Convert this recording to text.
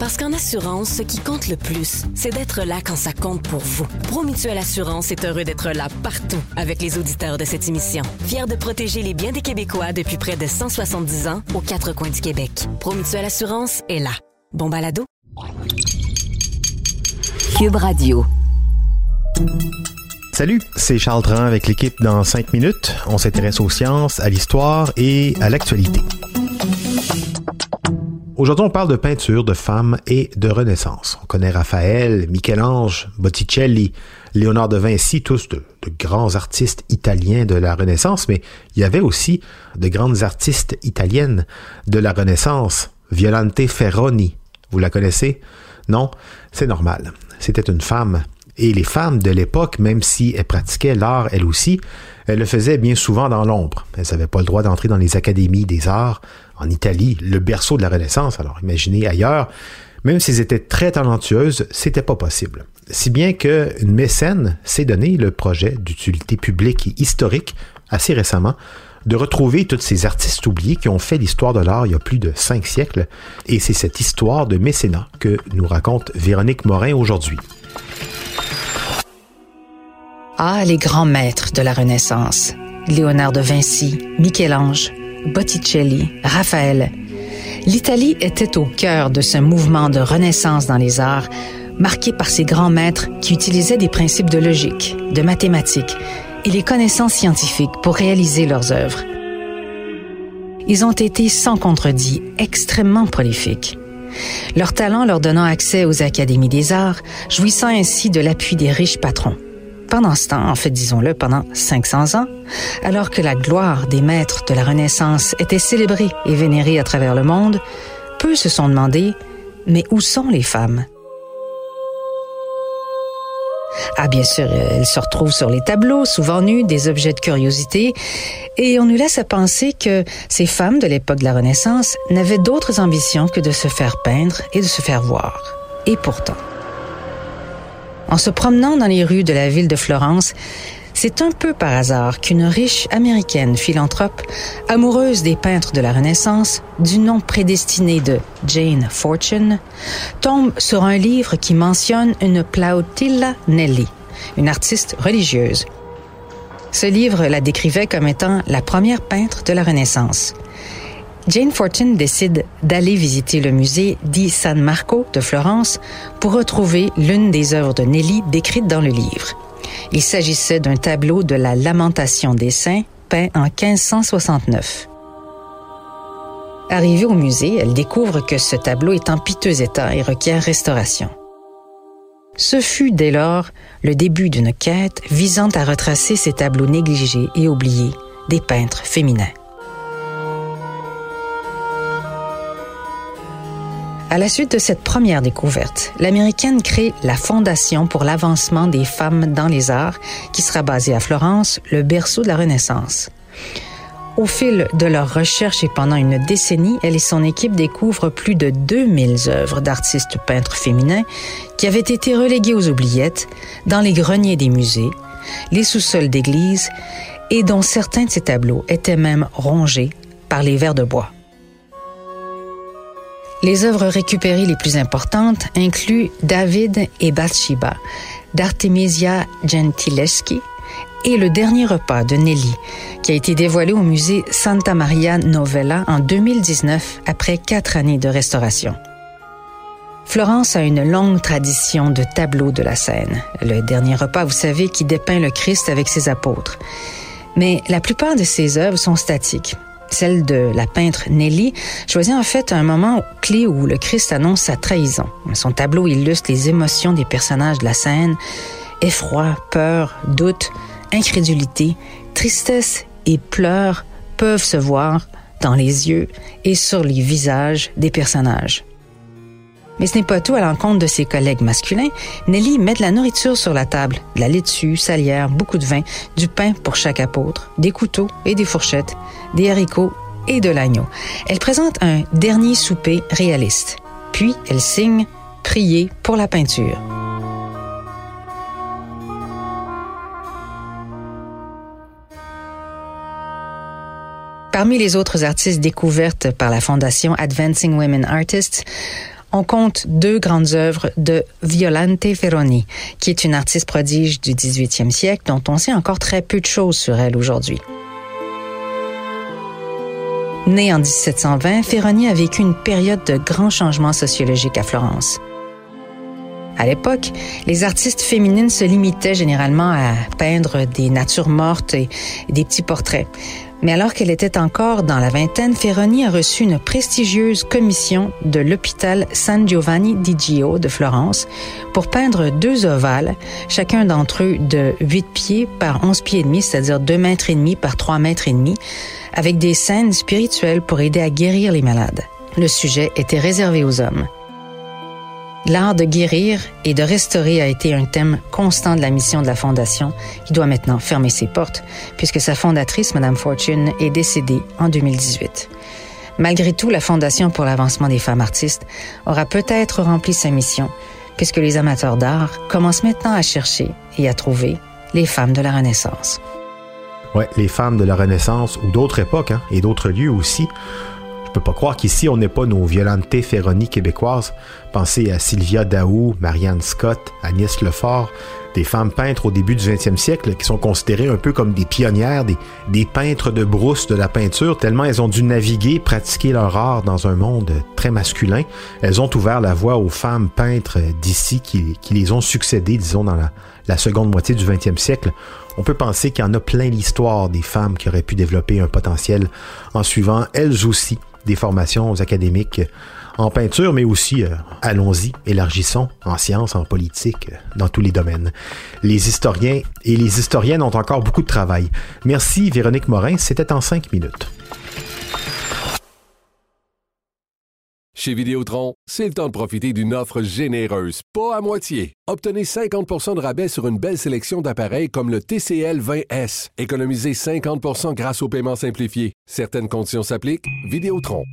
Parce qu'en assurance, ce qui compte le plus, c'est d'être là quand ça compte pour vous. Promutuelle Assurance est heureux d'être là partout avec les auditeurs de cette émission. Fier de protéger les biens des Québécois depuis près de 170 ans aux quatre coins du Québec. Promutuelle Assurance est là. Bon balado? Cube Radio. Salut, c'est Charles Tran avec l'équipe dans 5 minutes. On s'intéresse aux sciences, à l'histoire et à l'actualité. Aujourd'hui, on parle de peinture, de femmes et de Renaissance. On connaît Raphaël, Michel-Ange, Botticelli, Léonard de Vinci, tous de, de, grands artistes italiens de la Renaissance, mais il y avait aussi de grandes artistes italiennes de la Renaissance. Violante Ferroni, vous la connaissez? Non? C'est normal. C'était une femme. Et les femmes de l'époque, même si elles pratiquaient l'art elles aussi, elles le faisaient bien souvent dans l'ombre. Elles n'avaient pas le droit d'entrer dans les académies des arts, en Italie, le berceau de la Renaissance, alors imaginez ailleurs, même s'ils étaient très talentueuses, c'était pas possible. Si bien qu'une mécène s'est donné le projet d'utilité publique et historique assez récemment de retrouver tous ces artistes oubliés qui ont fait l'histoire de l'art il y a plus de cinq siècles. Et c'est cette histoire de mécénat que nous raconte Véronique Morin aujourd'hui. Ah, les grands maîtres de la Renaissance. Léonard de Vinci, Michel-Ange, Botticelli, Raphaël. L'Italie était au cœur de ce mouvement de renaissance dans les arts, marqué par ces grands maîtres qui utilisaient des principes de logique, de mathématiques et les connaissances scientifiques pour réaliser leurs œuvres. Ils ont été sans contredit extrêmement prolifiques. Leur talent leur donnant accès aux académies des arts, jouissant ainsi de l'appui des riches patrons pendant ce temps, en fait disons-le, pendant 500 ans, alors que la gloire des maîtres de la Renaissance était célébrée et vénérée à travers le monde, peu se sont demandé, mais où sont les femmes? Ah, bien sûr, elles se retrouvent sur les tableaux, souvent nues, des objets de curiosité, et on nous laisse à penser que ces femmes de l'époque de la Renaissance n'avaient d'autres ambitions que de se faire peindre et de se faire voir. Et pourtant, en se promenant dans les rues de la ville de Florence, c'est un peu par hasard qu'une riche américaine philanthrope, amoureuse des peintres de la Renaissance, du nom prédestiné de Jane Fortune, tombe sur un livre qui mentionne une Plautilla Nelly, une artiste religieuse. Ce livre la décrivait comme étant la première peintre de la Renaissance. Jane Fortune décide d'aller visiter le musée di San Marco de Florence pour retrouver l'une des œuvres de Nelly décrites dans le livre. Il s'agissait d'un tableau de la Lamentation des Saints peint en 1569. Arrivée au musée, elle découvre que ce tableau est en piteux état et requiert restauration. Ce fut dès lors le début d'une quête visant à retracer ces tableaux négligés et oubliés des peintres féminins. À la suite de cette première découverte, l'américaine crée la Fondation pour l'avancement des femmes dans les arts, qui sera basée à Florence, le berceau de la Renaissance. Au fil de leurs recherches et pendant une décennie, elle et son équipe découvrent plus de 2000 œuvres d'artistes peintres féminins qui avaient été reléguées aux oubliettes dans les greniers des musées, les sous-sols d'églises et dont certains de ces tableaux étaient même rongés par les vers de bois. Les œuvres récupérées les plus importantes incluent David et Bathsheba d'Artemisia Gentileschi et Le dernier repas de Nelly, qui a été dévoilé au musée Santa Maria Novella en 2019 après quatre années de restauration. Florence a une longue tradition de tableaux de la scène. Le dernier repas, vous savez, qui dépeint le Christ avec ses apôtres. Mais la plupart de ces œuvres sont statiques celle de la peintre Nelly, choisit en fait un moment clé où le Christ annonce sa trahison. Son tableau illustre les émotions des personnages de la scène, effroi, peur, doute, incrédulité, tristesse et pleurs peuvent se voir dans les yeux et sur les visages des personnages. Mais ce n'est pas tout à l'encontre de ses collègues masculins. Nelly met de la nourriture sur la table, de la laitue, salière, beaucoup de vin, du pain pour chaque apôtre, des couteaux et des fourchettes, des haricots et de l'agneau. Elle présente un dernier souper réaliste. Puis elle signe Prier pour la peinture. Parmi les autres artistes découvertes par la fondation Advancing Women Artists, on compte deux grandes œuvres de Violante Ferroni, qui est une artiste prodige du 18e siècle dont on sait encore très peu de choses sur elle aujourd'hui. Née en 1720, Ferroni a vécu une période de grands changements sociologiques à Florence. À l'époque, les artistes féminines se limitaient généralement à peindre des natures mortes et des petits portraits. Mais alors qu'elle était encore dans la vingtaine, Ferroni a reçu une prestigieuse commission de l'hôpital San Giovanni di Gio de Florence pour peindre deux ovales, chacun d'entre eux de 8 pieds par 11 pieds et demi, c'est-à-dire 2 mètres et demi par 3 mètres et demi, avec des scènes spirituelles pour aider à guérir les malades. Le sujet était réservé aux hommes. L'art de guérir et de restaurer a été un thème constant de la mission de la Fondation, qui doit maintenant fermer ses portes, puisque sa fondatrice, Mme Fortune, est décédée en 2018. Malgré tout, la Fondation pour l'avancement des femmes artistes aura peut-être rempli sa mission, puisque les amateurs d'art commencent maintenant à chercher et à trouver les femmes de la Renaissance. Les femmes de la Renaissance ou d'autres époques hein, et d'autres lieux aussi je peux pas croire qu'ici, on n'ait pas nos violentés Ferroni québécoises. Pensez à Sylvia Daou, Marianne Scott, Agnès Lefort, des femmes peintres au début du 20e siècle qui sont considérées un peu comme des pionnières, des, peintres de brousse de la peinture, tellement elles ont dû naviguer, pratiquer leur art dans un monde très masculin. Elles ont ouvert la voie aux femmes peintres d'ici qui, les ont succédées, disons, dans la, la seconde moitié du 20e siècle. On peut penser qu'il y en a plein l'histoire des femmes qui auraient pu développer un potentiel en suivant elles aussi des formations académiques en peinture, mais aussi, euh, allons-y, élargissons en sciences, en politique, euh, dans tous les domaines. Les historiens et les historiennes ont encore beaucoup de travail. Merci Véronique Morin, c'était en cinq minutes. Chez Vidéotron, c'est le temps de profiter d'une offre généreuse, pas à moitié. Obtenez 50 de rabais sur une belle sélection d'appareils comme le TCL 20S. Économisez 50 grâce au paiement simplifié. Certaines conditions s'appliquent. Vidéotron.